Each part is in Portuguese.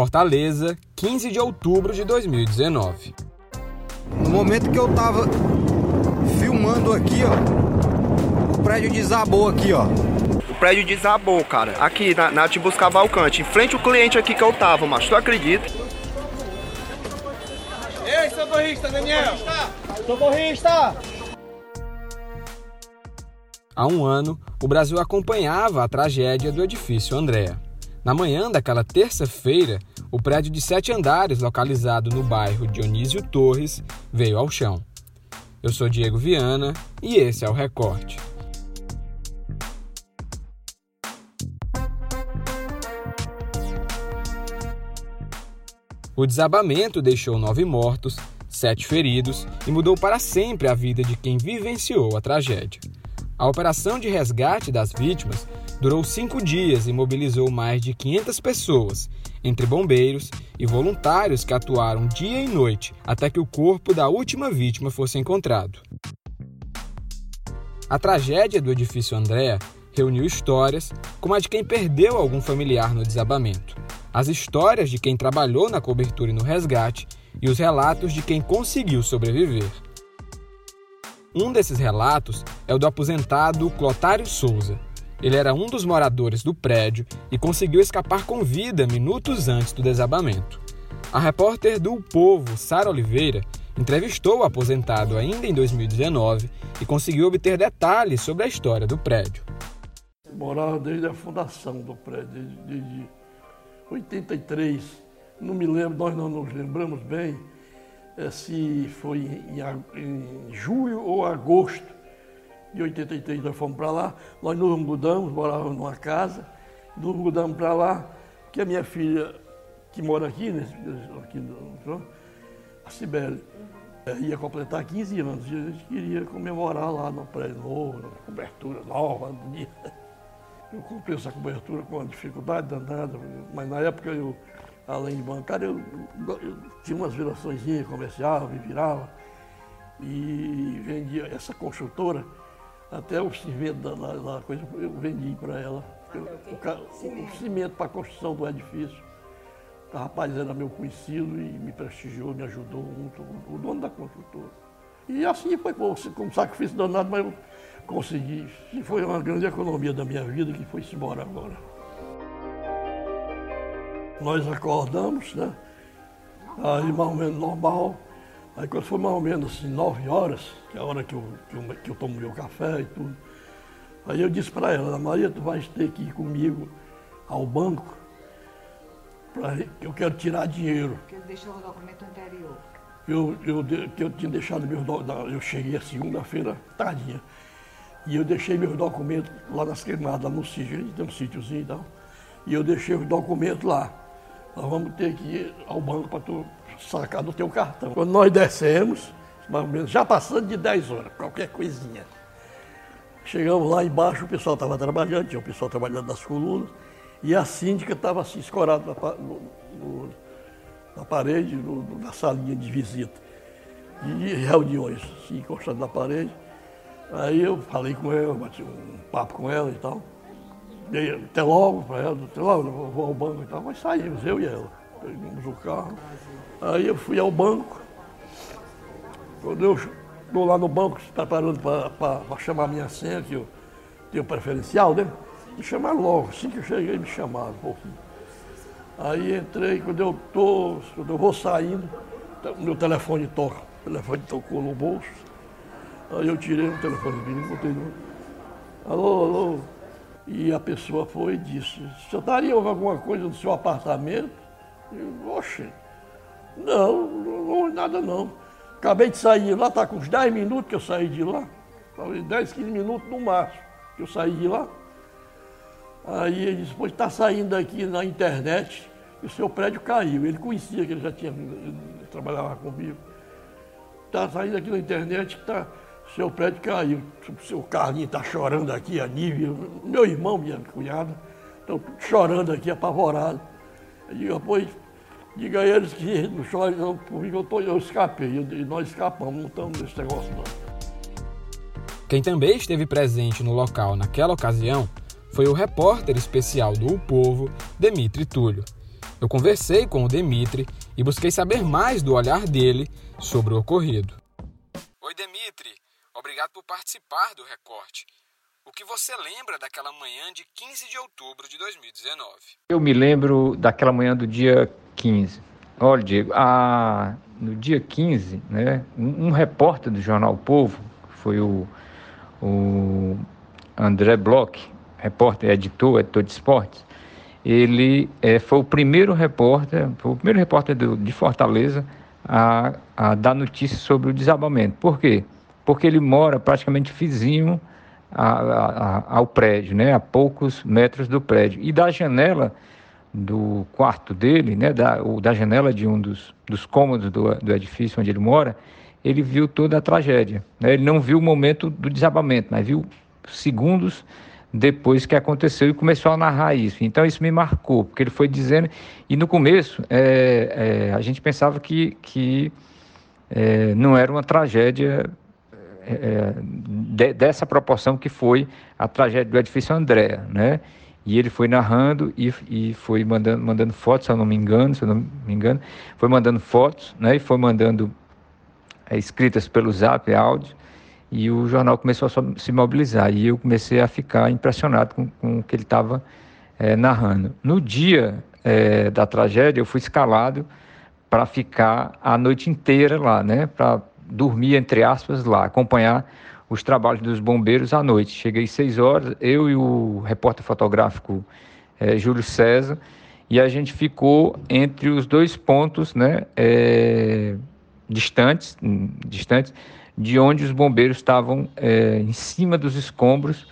Fortaleza, 15 de outubro de 2019. No momento que eu tava filmando aqui, ó, o prédio desabou aqui, ó. O prédio desabou, cara. Aqui na, na Tibus Cavalcante, em frente ao cliente aqui que eu tava, mas tu acredita? Ei, socorrista, Daniel! Socorrista! Há um ano, o Brasil acompanhava a tragédia do edifício Andréa. Na manhã daquela terça-feira, o prédio de sete andares, localizado no bairro Dionísio Torres, veio ao chão. Eu sou Diego Viana e esse é o Recorte. O desabamento deixou nove mortos, sete feridos e mudou para sempre a vida de quem vivenciou a tragédia. A operação de resgate das vítimas durou cinco dias e mobilizou mais de 500 pessoas, entre bombeiros e voluntários que atuaram dia e noite até que o corpo da última vítima fosse encontrado. A tragédia do edifício Andréa reuniu histórias como a de quem perdeu algum familiar no desabamento, as histórias de quem trabalhou na cobertura e no resgate e os relatos de quem conseguiu sobreviver. Um desses relatos é o do aposentado Clotário Souza. Ele era um dos moradores do prédio e conseguiu escapar com vida minutos antes do desabamento. A repórter do Povo, Sara Oliveira, entrevistou o aposentado ainda em 2019 e conseguiu obter detalhes sobre a história do prédio. Morava desde a fundação do prédio, desde 83. Não me lembro, nós não nos lembramos bem é, se foi em, em, julho ou agosto de 83 nós fomos para lá, nós nos mudamos, morávamos numa casa, nos mudamos para lá, que a minha filha, que mora aqui, né, aqui no, a Sibeli, é, ia completar 15 anos e a gente queria comemorar lá no prédio novo, cobertura nova. Eu comprei essa cobertura com uma dificuldade danada, mas na época eu além de bancário, eu, eu tinha umas virações comercial, me virava e vendia essa construtora, até o cimento da, da, da coisa eu vendi para ela. Eu, o, o, cimento para a construção do edifício. O rapaz era meu conhecido e me prestigiou, me ajudou muito, o dono da construtora. E assim foi com sacrifício danado, mas eu consegui. E foi uma grande economia da minha vida que foi-se embora agora. Nós acordamos, né? Aí mais ou menos normal. Aí quando foi mais ou menos assim, nove horas, que é a hora que eu, que eu, que eu tomo meu café e tudo. Aí eu disse para ela, Maria, tu vais ter que ir comigo ao banco, pra, que eu quero tirar dinheiro. Porque ele deixou o documento anterior. Eu, eu, que eu tinha deixado meus documentos, eu cheguei a segunda-feira, tardinha, e eu deixei meus documentos lá nas queimadas, no sítio, a gente tem um sítiozinho e tal, e eu deixei os documentos lá nós vamos ter que ir ao banco para tu sacar do teu cartão. Quando nós descemos, mais ou menos, já passando de 10 horas, qualquer coisinha. Chegamos lá embaixo, o pessoal estava trabalhando, tinha o pessoal trabalhando nas colunas, e a síndica estava assim, escorada na, no, no, na parede, no, na salinha de visita, de reuniões, assim, encostado na parede. Aí eu falei com ela, bati um papo com ela e tal. Até logo para ela, até logo, vou ao banco e tal, mas saímos, eu e ela. Pegamos o carro. Aí eu fui ao banco. Quando eu estou lá no banco, preparando para chamar minha senha, que eu tenho preferencial, né? Me chamaram logo, assim que eu cheguei, me chamaram um pouquinho. Aí entrei, quando eu tô, quando eu vou saindo, meu telefone toca, o telefone tocou no bolso. Aí eu tirei o telefone e botei no. Alô, alô, e a pessoa foi e disse, você estaria alguma coisa no seu apartamento? Eu, oxe, não, não, nada não. Acabei de sair lá, está com uns 10 minutos que eu saí de lá. Talvez 10, 15 minutos no máximo que eu saí de lá. Aí ele disse, pois está saindo aqui na internet e o seu prédio caiu. Ele conhecia que ele já tinha, ele trabalhava comigo. Está saindo aqui na internet que está seu prédio caiu, o seu Carlinho está chorando aqui, a Nívia, meu irmão, minha cunhada, estão chorando aqui, apavorados. Eu digo, pois, diga a eles que não chorem não, por mim eu, tô, eu escapei, e nós escapamos, não estamos nesse negócio não. Quem também esteve presente no local naquela ocasião foi o repórter especial do o Povo, Demitri Túlio. Eu conversei com o Demitri e busquei saber mais do olhar dele sobre o ocorrido. Oi, Demitri. Obrigado por participar do recorte. O que você lembra daquela manhã de 15 de outubro de 2019? Eu me lembro daquela manhã do dia 15. Olha, Diego, a, no dia 15, né, um, repórter do jornal o Povo, foi o, o André Bloch, repórter, editor, editor de esportes, ele é, foi o primeiro repórter, o primeiro repórter do, de Fortaleza a, a dar notícias sobre o desabamento. Por quê? Porque ele mora praticamente vizinho a, a, ao prédio, né, a poucos metros do prédio. E da janela do quarto dele, né, da, ou da janela de um dos, dos cômodos do, do edifício onde ele mora, ele viu toda a tragédia. Né? Ele não viu o momento do desabamento, mas viu segundos depois que aconteceu e começou a narrar isso. Então isso me marcou, porque ele foi dizendo. E no começo é, é, a gente pensava que, que é, não era uma tragédia é, é, de, dessa proporção que foi a tragédia do edifício Andréa, né? E ele foi narrando e, e foi mandando, mandando fotos, se eu não me engano, se eu não me engano, foi mandando fotos, né? E foi mandando é, escritas pelo Zap, áudio, e o jornal começou a se mobilizar. E eu comecei a ficar impressionado com, com o que ele estava é, narrando. No dia é, da tragédia, eu fui escalado para ficar a noite inteira lá, né? Dormir, entre aspas, lá, acompanhar os trabalhos dos bombeiros à noite. Cheguei seis horas, eu e o repórter fotográfico é, Júlio César, e a gente ficou entre os dois pontos, né, é, distantes, distantes, de onde os bombeiros estavam é, em cima dos escombros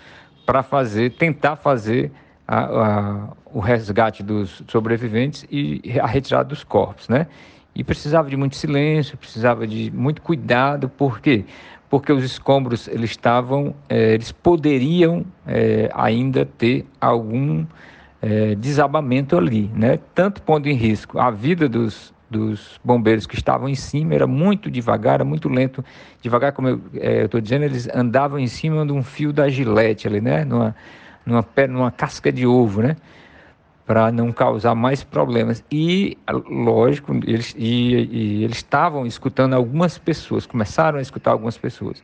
para fazer, tentar fazer a, a, o resgate dos sobreviventes e a retirada dos corpos, né? E precisava de muito silêncio, precisava de muito cuidado, por quê? Porque os escombros eles estavam, é, eles poderiam é, ainda ter algum é, desabamento ali, né? Tanto pondo em risco a vida dos, dos bombeiros que estavam em cima, era muito devagar, era muito lento, devagar, como eu estou dizendo, eles andavam em cima de um fio da gilete ali, né? Numa, numa, numa casca de ovo, né? Para não causar mais problemas. E, lógico, eles, e, e eles estavam escutando algumas pessoas, começaram a escutar algumas pessoas.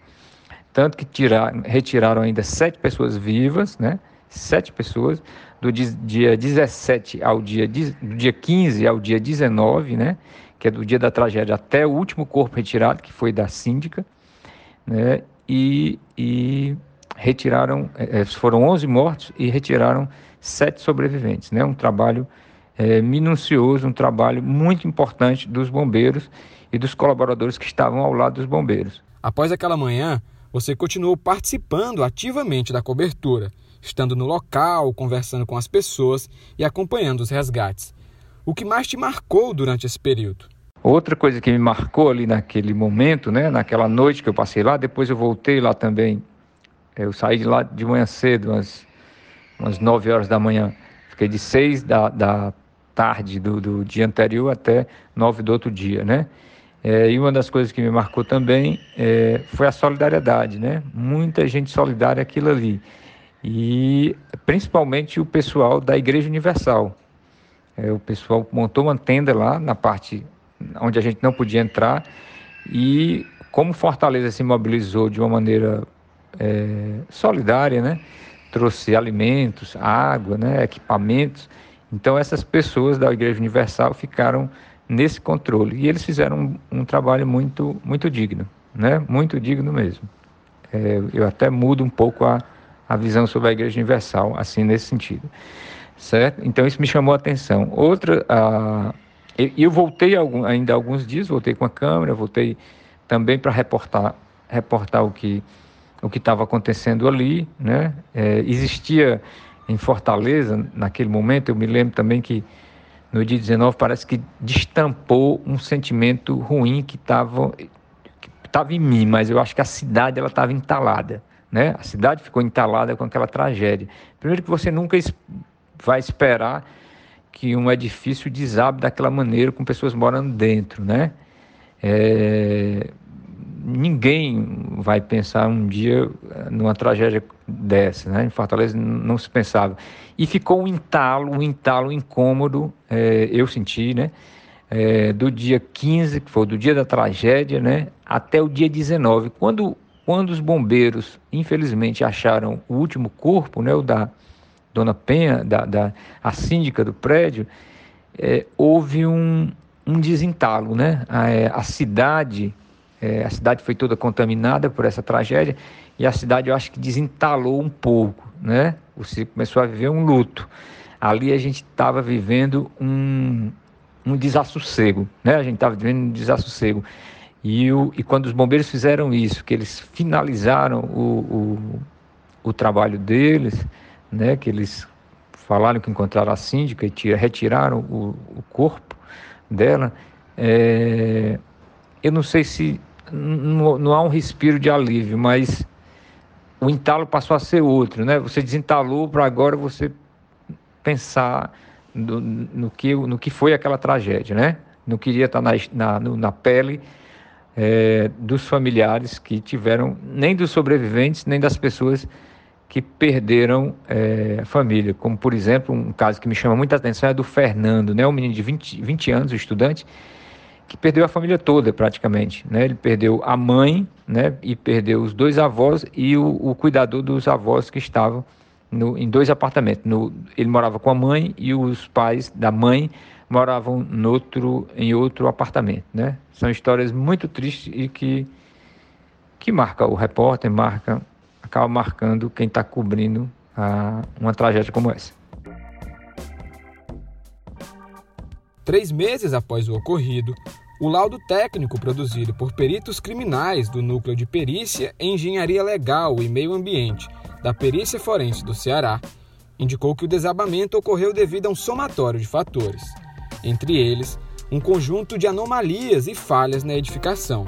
Tanto que tiraram, retiraram ainda sete pessoas vivas, né? Sete pessoas, do dia 17 ao dia, do dia 15 ao dia 19, né? Que é do dia da tragédia até o último corpo retirado, que foi da síndica, né? E, e retiraram, é, foram 11 mortos e retiraram sete sobreviventes. Né? Um trabalho é, minucioso, um trabalho muito importante dos bombeiros e dos colaboradores que estavam ao lado dos bombeiros. Após aquela manhã, você continuou participando ativamente da cobertura, estando no local, conversando com as pessoas e acompanhando os resgates. O que mais te marcou durante esse período? Outra coisa que me marcou ali naquele momento, né, naquela noite que eu passei lá, depois eu voltei lá também. Eu saí de lá de manhã cedo, umas umas 9 horas da manhã. Fiquei de 6 da, da tarde do, do dia anterior até 9 do outro dia, né? É, e uma das coisas que me marcou também é, foi a solidariedade, né? Muita gente solidária aquilo ali. E principalmente o pessoal da Igreja Universal. É, o pessoal montou uma tenda lá na parte onde a gente não podia entrar e como Fortaleza se mobilizou de uma maneira é, solidária, né? trouxe alimentos, água, né, equipamentos. Então essas pessoas da Igreja Universal ficaram nesse controle e eles fizeram um, um trabalho muito muito digno, né, muito digno mesmo. É, eu até mudo um pouco a, a visão sobre a Igreja Universal assim nesse sentido, certo? Então isso me chamou a atenção. Outra, a, eu, voltei algum, ainda alguns dias, voltei com a câmera, voltei também para reportar reportar o que o que estava acontecendo ali, né? É, existia em Fortaleza, naquele momento, eu me lembro também que no dia 19 parece que destampou um sentimento ruim que estava que estava em mim, mas eu acho que a cidade ela estava entalada, né? A cidade ficou entalada com aquela tragédia. Primeiro que você nunca vai esperar que um edifício desabe daquela maneira com pessoas morando dentro, né? É, ninguém vai pensar um dia eh, numa tragédia dessa, né? Em Fortaleza não se pensava. E ficou um entalo, um entalo incômodo, é, eu senti, né? É, do dia 15, que foi do dia da tragédia, né? Até o dia 19. Quando, quando os bombeiros, infelizmente, acharam o último corpo, né? O da Dona Penha, da, da a síndica do prédio, é, houve um, um desentalo, né? A, a cidade, é, a cidade foi toda contaminada por essa tragédia e a cidade, eu acho que desentalou um pouco, né? Você começou a viver um luto. Ali a gente estava vivendo um, um desassossego, né? A gente estava vivendo um desassossego. E, o, e quando os bombeiros fizeram isso, que eles finalizaram o, o, o trabalho deles, né? Que eles falaram que encontraram a síndica e tira, retiraram o, o corpo dela, é, eu não sei se não, há um respiro de alívio, mas o entalo passou a ser outro, né? Você desentalou para agora você pensar no, no, que, no que foi aquela tragédia, né? Não queria estar na, na, na pele é, dos familiares que tiveram, nem dos sobreviventes, nem das pessoas que perderam é, a família. Como, por exemplo, um caso que me chama muita atenção é do Fernando, né? um menino de 20, 20 anos, um estudante, que perdeu a família toda praticamente. Né? Ele perdeu a mãe né? e perdeu os dois avós e o, o cuidador dos avós que estavam no, em dois apartamentos. No, ele morava com a mãe e os pais da mãe moravam no outro, em outro apartamento. Né? São histórias muito tristes e que, que marca o repórter, marca acaba marcando quem está cobrindo a, uma tragédia como essa. Três meses após o ocorrido, o laudo técnico produzido por peritos criminais do Núcleo de Perícia em Engenharia Legal e Meio Ambiente da Perícia Forense do Ceará indicou que o desabamento ocorreu devido a um somatório de fatores, entre eles, um conjunto de anomalias e falhas na edificação.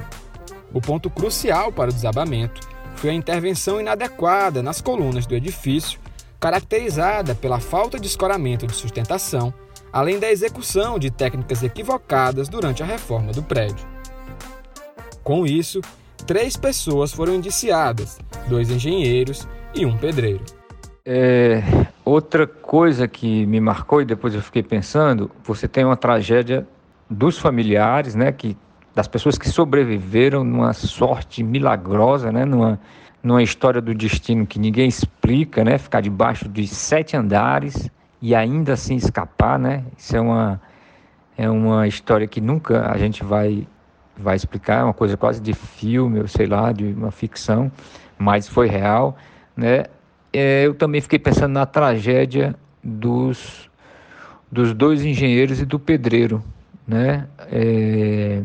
O ponto crucial para o desabamento foi a intervenção inadequada nas colunas do edifício, caracterizada pela falta de escoramento de sustentação, além da execução de técnicas equivocadas durante a reforma do prédio. Com isso, três pessoas foram indiciadas, dois engenheiros e um pedreiro. É, outra coisa que me marcou e depois eu fiquei pensando, você tem uma tragédia dos familiares, né, que das pessoas que sobreviveram numa sorte milagrosa, né? numa, numa história do destino que ninguém explica, né? ficar debaixo de sete andares e ainda assim escapar. Né? Isso é uma, é uma história que nunca a gente vai, vai explicar, é uma coisa quase de filme, ou sei lá, de uma ficção, mas foi real. Né? É, eu também fiquei pensando na tragédia dos, dos dois engenheiros e do pedreiro. Né? É,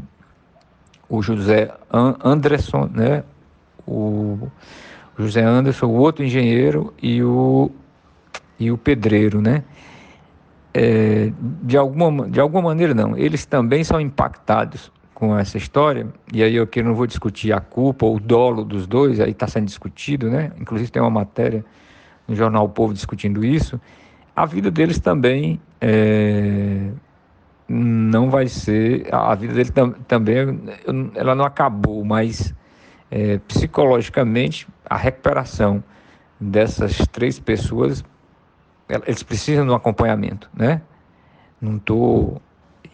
o José Anderson, né? O José Anderson, o outro engenheiro e o, e o pedreiro, né? É, de, alguma, de alguma maneira, não. Eles também são impactados com essa história, e aí eu aqui não vou discutir a culpa ou o dolo dos dois, aí está sendo discutido, né? Inclusive tem uma matéria no jornal o Povo discutindo isso. A vida deles também é, não vai ser. A vida dele tam, também, ela não acabou, mas é, psicologicamente, a recuperação dessas três pessoas, eles precisam de um acompanhamento, né? Não estou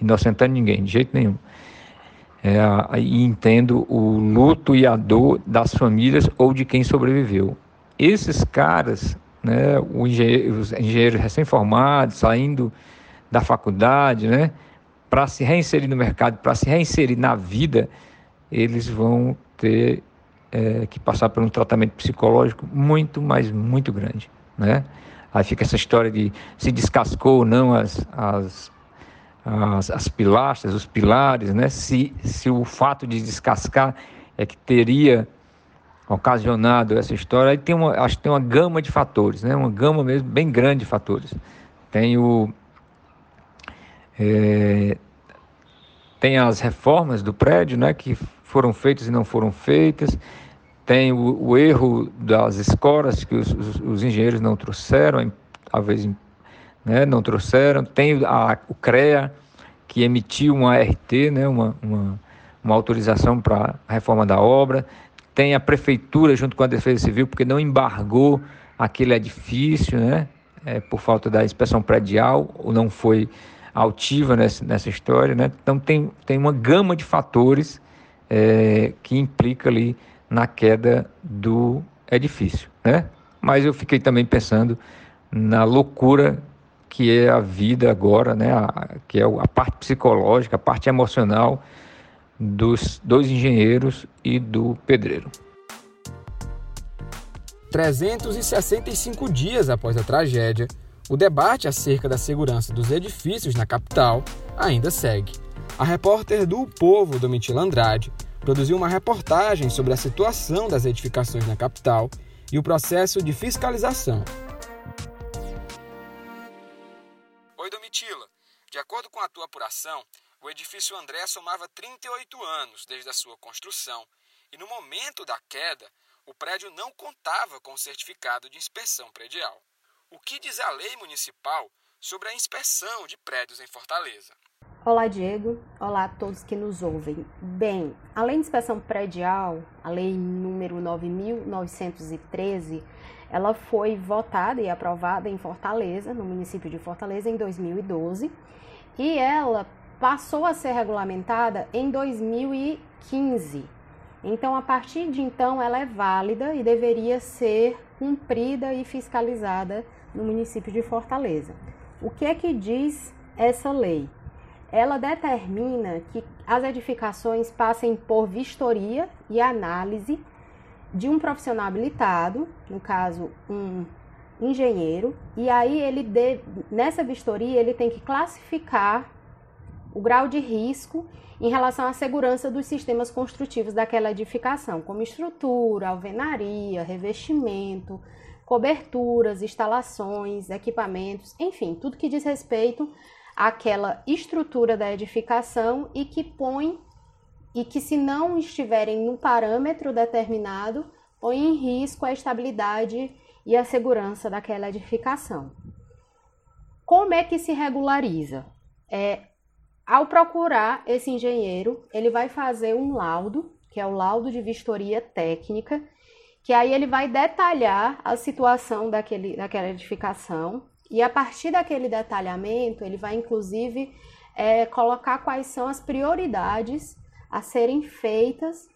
inocentando ninguém, de jeito nenhum. É, e entendo o luto e a dor das famílias ou de quem sobreviveu. Esses caras, né, engenheiro, os engenheiros recém-formados, saindo da faculdade, né, para se reinserir no mercado, para se reinserir na vida, eles vão ter é, que passar por um tratamento psicológico muito, mas muito grande, né? Aí fica essa história de se descascou ou não as, as, as, as pilastras, os pilares, né? Se, se o fato de descascar é que teria ocasionado essa história, aí tem uma, acho que tem uma gama de fatores, né? Uma gama mesmo bem grande de fatores. Tem o é, tem as reformas do prédio, né, que foram feitas e não foram feitas. Tem o, o erro das escolas que os, os, os, engenheiros não trouxeram, talvez né, não trouxeram. Tem a, o CREA, que emitiu uma ART, né, uma, uma, uma autorização para a reforma da obra, tem a prefeitura junto com a Defesa Civil, porque não embargou aquele edifício, né? É, por falta da inspeção predial, ou não foi altiva nessa, nessa história, né? Então tem, tem uma gama de fatores é, que implica ali na queda do edifício, né? Mas eu fiquei também pensando na loucura que é a vida agora, né? A, que é a parte psicológica, a parte emocional dos dois engenheiros e do pedreiro. 365 dias após a tragédia, o debate acerca da segurança dos edifícios na capital ainda segue. A repórter do Povo, Domitila Andrade, produziu uma reportagem sobre a situação das edificações na capital e o processo de fiscalização. Oi, Domitila. De acordo com a tua apuração, o edifício André somava 38 anos desde a sua construção e, no momento da queda, o prédio não contava com o certificado de inspeção predial. O que diz a lei municipal sobre a inspeção de prédios em Fortaleza? Olá, Diego. Olá a todos que nos ouvem. Bem, a lei de inspeção predial, a lei número 9913, ela foi votada e aprovada em Fortaleza, no município de Fortaleza, em 2012, e ela passou a ser regulamentada em 2015. Então, a partir de então, ela é válida e deveria ser cumprida e fiscalizada no município de Fortaleza. O que é que diz essa lei? Ela determina que as edificações passem por vistoria e análise de um profissional habilitado, no caso, um engenheiro, e aí ele nessa vistoria ele tem que classificar o grau de risco em relação à segurança dos sistemas construtivos daquela edificação, como estrutura, alvenaria, revestimento, coberturas, instalações, equipamentos, enfim, tudo que diz respeito àquela estrutura da edificação e que põe e que se não estiverem no parâmetro determinado, põe em risco a estabilidade e a segurança daquela edificação. Como é que se regulariza? É, ao procurar esse engenheiro, ele vai fazer um laudo, que é o laudo de vistoria técnica, que aí ele vai detalhar a situação daquele, daquela edificação, e a partir daquele detalhamento, ele vai inclusive é, colocar quais são as prioridades a serem feitas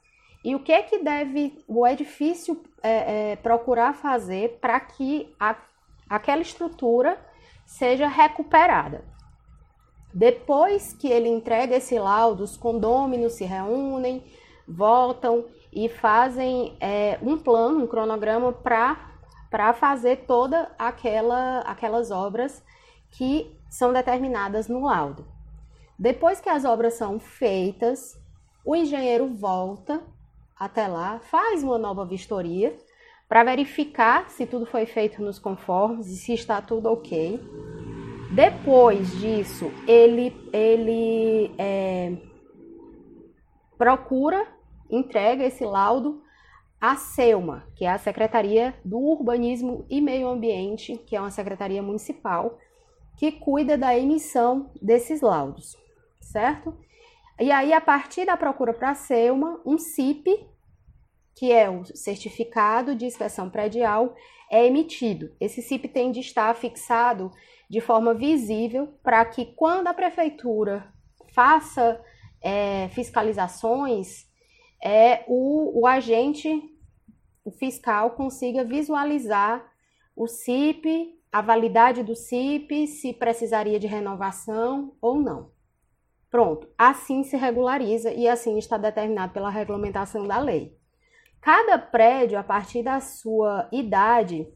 e o que é que deve o edifício é, é, procurar fazer para que a, aquela estrutura seja recuperada. Depois que ele entrega esse laudo, os condôminos se reúnem, voltam e fazem é, um plano, um cronograma para fazer toda aquela, aquelas obras que são determinadas no laudo. Depois que as obras são feitas, o engenheiro volta até lá, faz uma nova vistoria para verificar se tudo foi feito nos conformes e se está tudo ok. Depois disso, ele, ele é, procura, entrega esse laudo à SEUMA, que é a Secretaria do Urbanismo e Meio Ambiente, que é uma secretaria municipal, que cuida da emissão desses laudos, certo? E aí, a partir da procura para a SEUMA, um CIP, que é o Certificado de Inspeção Predial, é emitido. Esse CIP tem de estar fixado de forma visível para que quando a prefeitura faça é, fiscalizações, é, o, o agente, o fiscal, consiga visualizar o CIP, a validade do CIP, se precisaria de renovação ou não. Pronto, assim se regulariza e assim está determinado pela regulamentação da lei. Cada prédio, a partir da sua idade,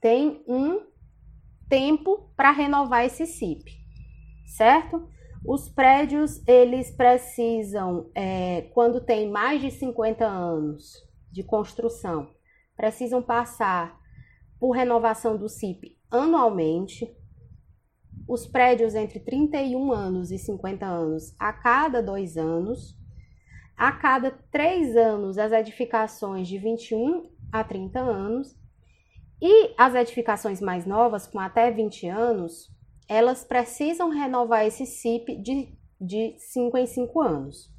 tem um tempo para renovar esse CIP, certo? Os prédios, eles precisam, é, quando tem mais de 50 anos de construção, precisam passar por renovação do CIP anualmente. Os prédios entre 31 anos e 50 anos a cada dois anos. A cada três anos, as edificações de 21 a 30 anos e as edificações mais novas, com até 20 anos, elas precisam renovar esse CIP de, de 5 em 5 anos.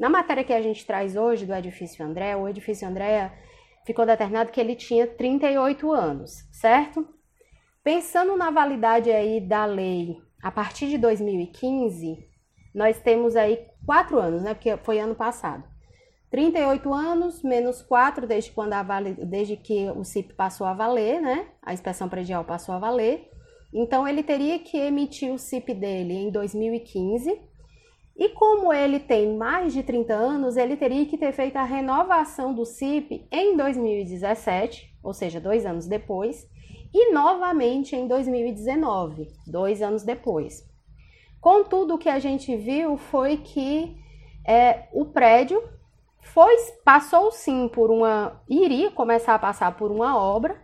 Na matéria que a gente traz hoje do edifício André, o edifício André ficou determinado que ele tinha 38 anos, certo? Pensando na validade aí da lei a partir de 2015, nós temos aí quatro anos, né? Porque foi ano passado. 38 anos menos 4 desde quando a vale, desde que o CIP passou a valer, né? A inspeção predial passou a valer. Então ele teria que emitir o CIP dele em 2015. E como ele tem mais de 30 anos, ele teria que ter feito a renovação do CIP em 2017, ou seja, dois anos depois, e novamente em 2019, dois anos depois. Contudo, o que a gente viu foi que é, o prédio foi passou sim por uma iria começar a passar por uma obra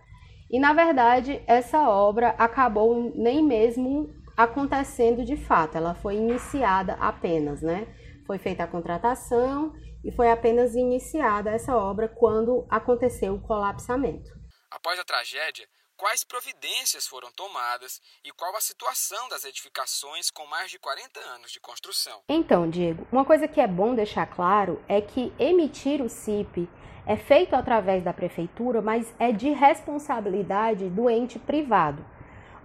e na verdade essa obra acabou nem mesmo acontecendo de fato, ela foi iniciada apenas, né? Foi feita a contratação e foi apenas iniciada essa obra quando aconteceu o colapsamento. Após a tragédia, quais providências foram tomadas e qual a situação das edificações com mais de 40 anos de construção. Então, Diego, uma coisa que é bom deixar claro é que emitir o CIP é feito através da prefeitura, mas é de responsabilidade do ente privado.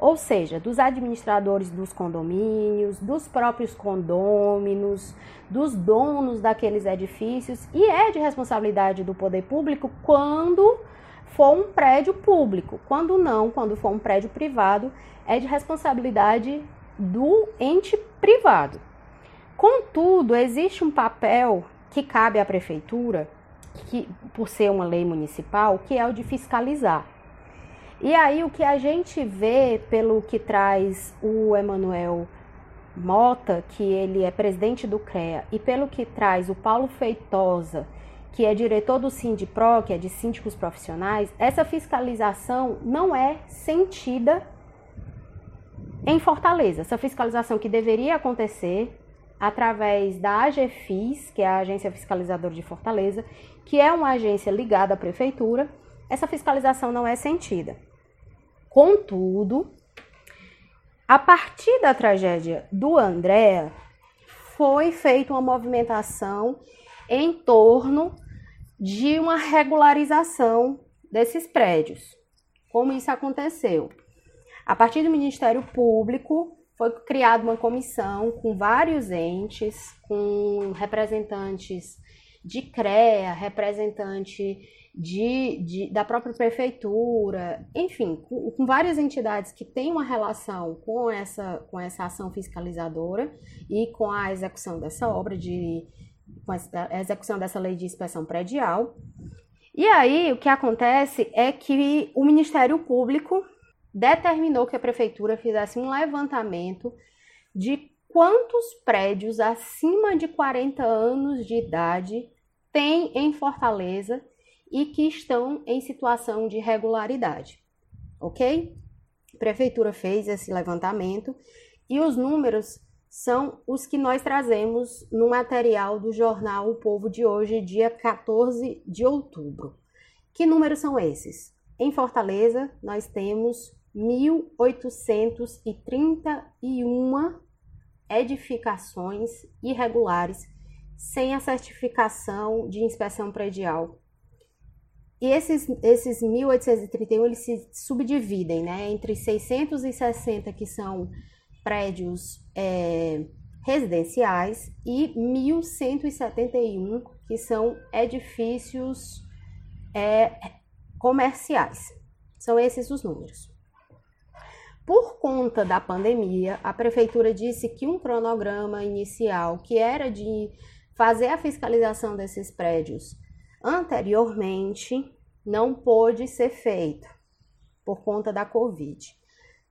Ou seja, dos administradores dos condomínios, dos próprios condôminos, dos donos daqueles edifícios, e é de responsabilidade do poder público quando for um prédio público. Quando não, quando for um prédio privado, é de responsabilidade do ente privado. Contudo, existe um papel que cabe à prefeitura, que, por ser uma lei municipal, que é o de fiscalizar. E aí o que a gente vê pelo que traz o Emanuel Mota, que ele é presidente do CREA, e pelo que traz o Paulo Feitosa, que é diretor do Sindipro, que é de síndicos profissionais, essa fiscalização não é sentida em Fortaleza. Essa fiscalização que deveria acontecer através da AGFIS, que é a Agência Fiscalizadora de Fortaleza, que é uma agência ligada à prefeitura, essa fiscalização não é sentida. Contudo, a partir da tragédia do André, foi feita uma movimentação em torno de uma regularização desses prédios. Como isso aconteceu? A partir do Ministério Público, foi criada uma comissão com vários entes, com representantes de CREA, representante de, de, da própria prefeitura, enfim, com, com, várias entidades que têm uma relação com essa, com essa ação fiscalizadora e com a execução dessa obra de com a execução dessa lei de inspeção predial. E aí, o que acontece é que o Ministério Público determinou que a prefeitura fizesse um levantamento de quantos prédios acima de 40 anos de idade tem em Fortaleza e que estão em situação de irregularidade. Ok? A prefeitura fez esse levantamento e os números são os que nós trazemos no material do jornal O Povo de hoje, dia 14 de outubro. Que números são esses? Em Fortaleza, nós temos 1.831 edificações irregulares sem a certificação de inspeção predial. E esses, esses 1.831 eles se subdividem né, entre 660 que são prédios é, residenciais e 1.171 que são edifícios é, comerciais. São esses os números. Por conta da pandemia, a prefeitura disse que um cronograma inicial, que era de fazer a fiscalização desses prédios anteriormente, não pôde ser feito por conta da Covid.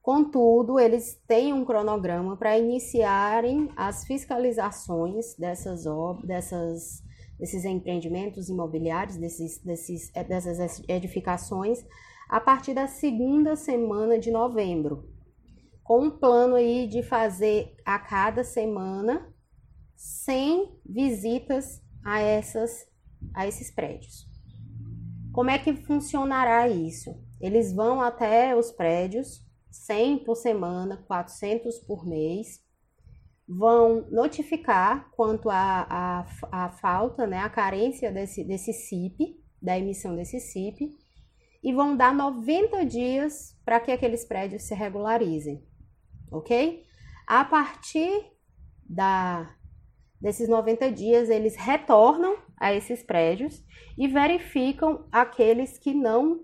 Contudo, eles têm um cronograma para iniciarem as fiscalizações dessas, dessas, desses empreendimentos imobiliários, desses, desses, eh, dessas edificações, a partir da segunda semana de novembro, com um plano aí de fazer a cada semana 100 visitas a, essas, a esses prédios. Como é que funcionará isso? Eles vão até os prédios 100 por semana, 400 por mês, vão notificar quanto à a, a, falta, né, a carência desse, desse CIP, da emissão desse CIP, e vão dar 90 dias para que aqueles prédios se regularizem, ok? A partir da, desses 90 dias, eles retornam a esses prédios e verificam aqueles que não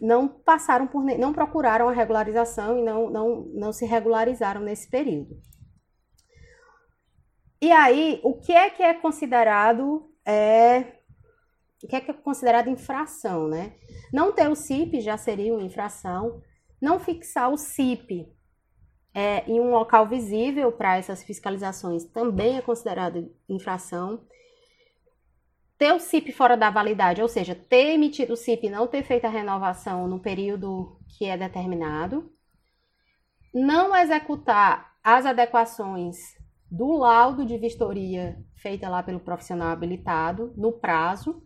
não passaram por não procuraram a regularização e não, não, não se regularizaram nesse período. E aí, o que é que é considerado é, o que é que é considerado infração, né? Não ter o CIP já seria uma infração. Não fixar o CIP é, em um local visível para essas fiscalizações também é considerado infração. Ter o CIP fora da validade, ou seja, ter emitido o CIP e não ter feito a renovação no período que é determinado. Não executar as adequações do laudo de vistoria feita lá pelo profissional habilitado no prazo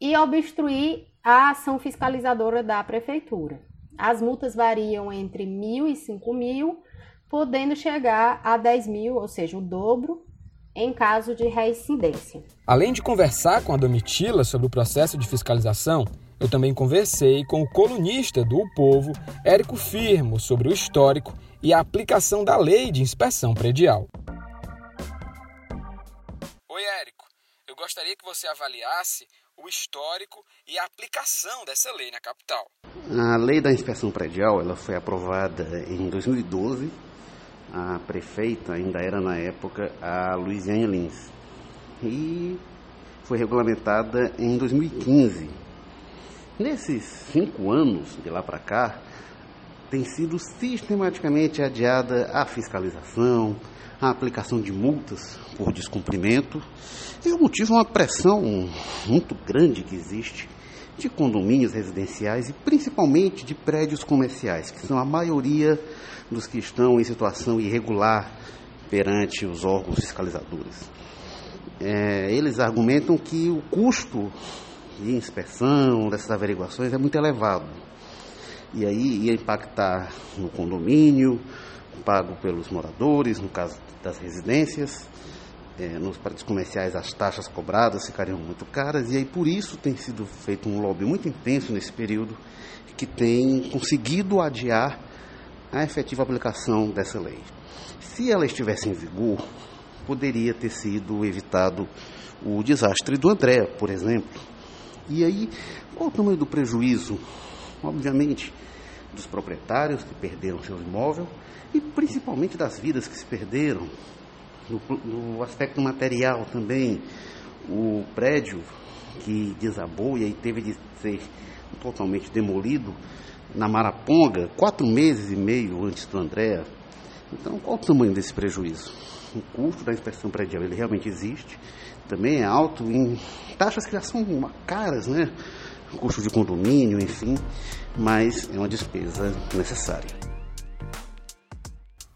e obstruir a ação fiscalizadora da prefeitura. As multas variam entre mil e cinco mil, podendo chegar a 10 mil, ou seja, o dobro, em caso de reincidência. Além de conversar com a Domitila sobre o processo de fiscalização, eu também conversei com o colunista do o Povo, Érico Firmo, sobre o histórico e a aplicação da lei de inspeção predial. Oi, Érico. Eu gostaria que você avaliasse o histórico e a aplicação dessa lei na capital. A lei da inspeção predial ela foi aprovada em 2012. A prefeita ainda era na época a Luiziane Lins. E foi regulamentada em 2015. Nesses cinco anos de lá para cá, tem sido sistematicamente adiada a fiscalização, a aplicação de multas por descumprimento. E o motivo é uma pressão muito grande que existe de condomínios residenciais e principalmente de prédios comerciais, que são a maioria dos que estão em situação irregular perante os órgãos fiscalizadores. É, eles argumentam que o custo de inspeção dessas averiguações é muito elevado e aí ia impactar no condomínio, pago pelos moradores, no caso das residências. É, nos prédios comerciais as taxas cobradas ficariam muito caras e aí por isso tem sido feito um lobby muito intenso nesse período que tem conseguido adiar a efetiva aplicação dessa lei. Se ela estivesse em vigor, poderia ter sido evitado o desastre do André, por exemplo. E aí, qual o tamanho do prejuízo? Obviamente, dos proprietários que perderam seu imóvel e principalmente das vidas que se perderam. No, no aspecto material também, o prédio que desabou e aí teve de ser totalmente demolido na Maraponga, quatro meses e meio antes do Andréa. Então, qual o tamanho desse prejuízo? O custo da inspeção predial, ele realmente existe, também é alto em taxas que já são caras, né? Custo de condomínio, enfim mas é uma despesa necessária.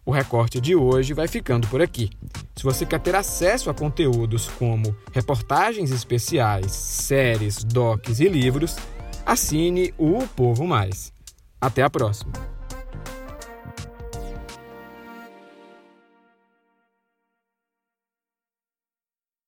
O recorte de hoje vai ficando por aqui. Se você quer ter acesso a conteúdos como reportagens especiais, séries, docs e livros, assine o Povo Mais. Até a próxima!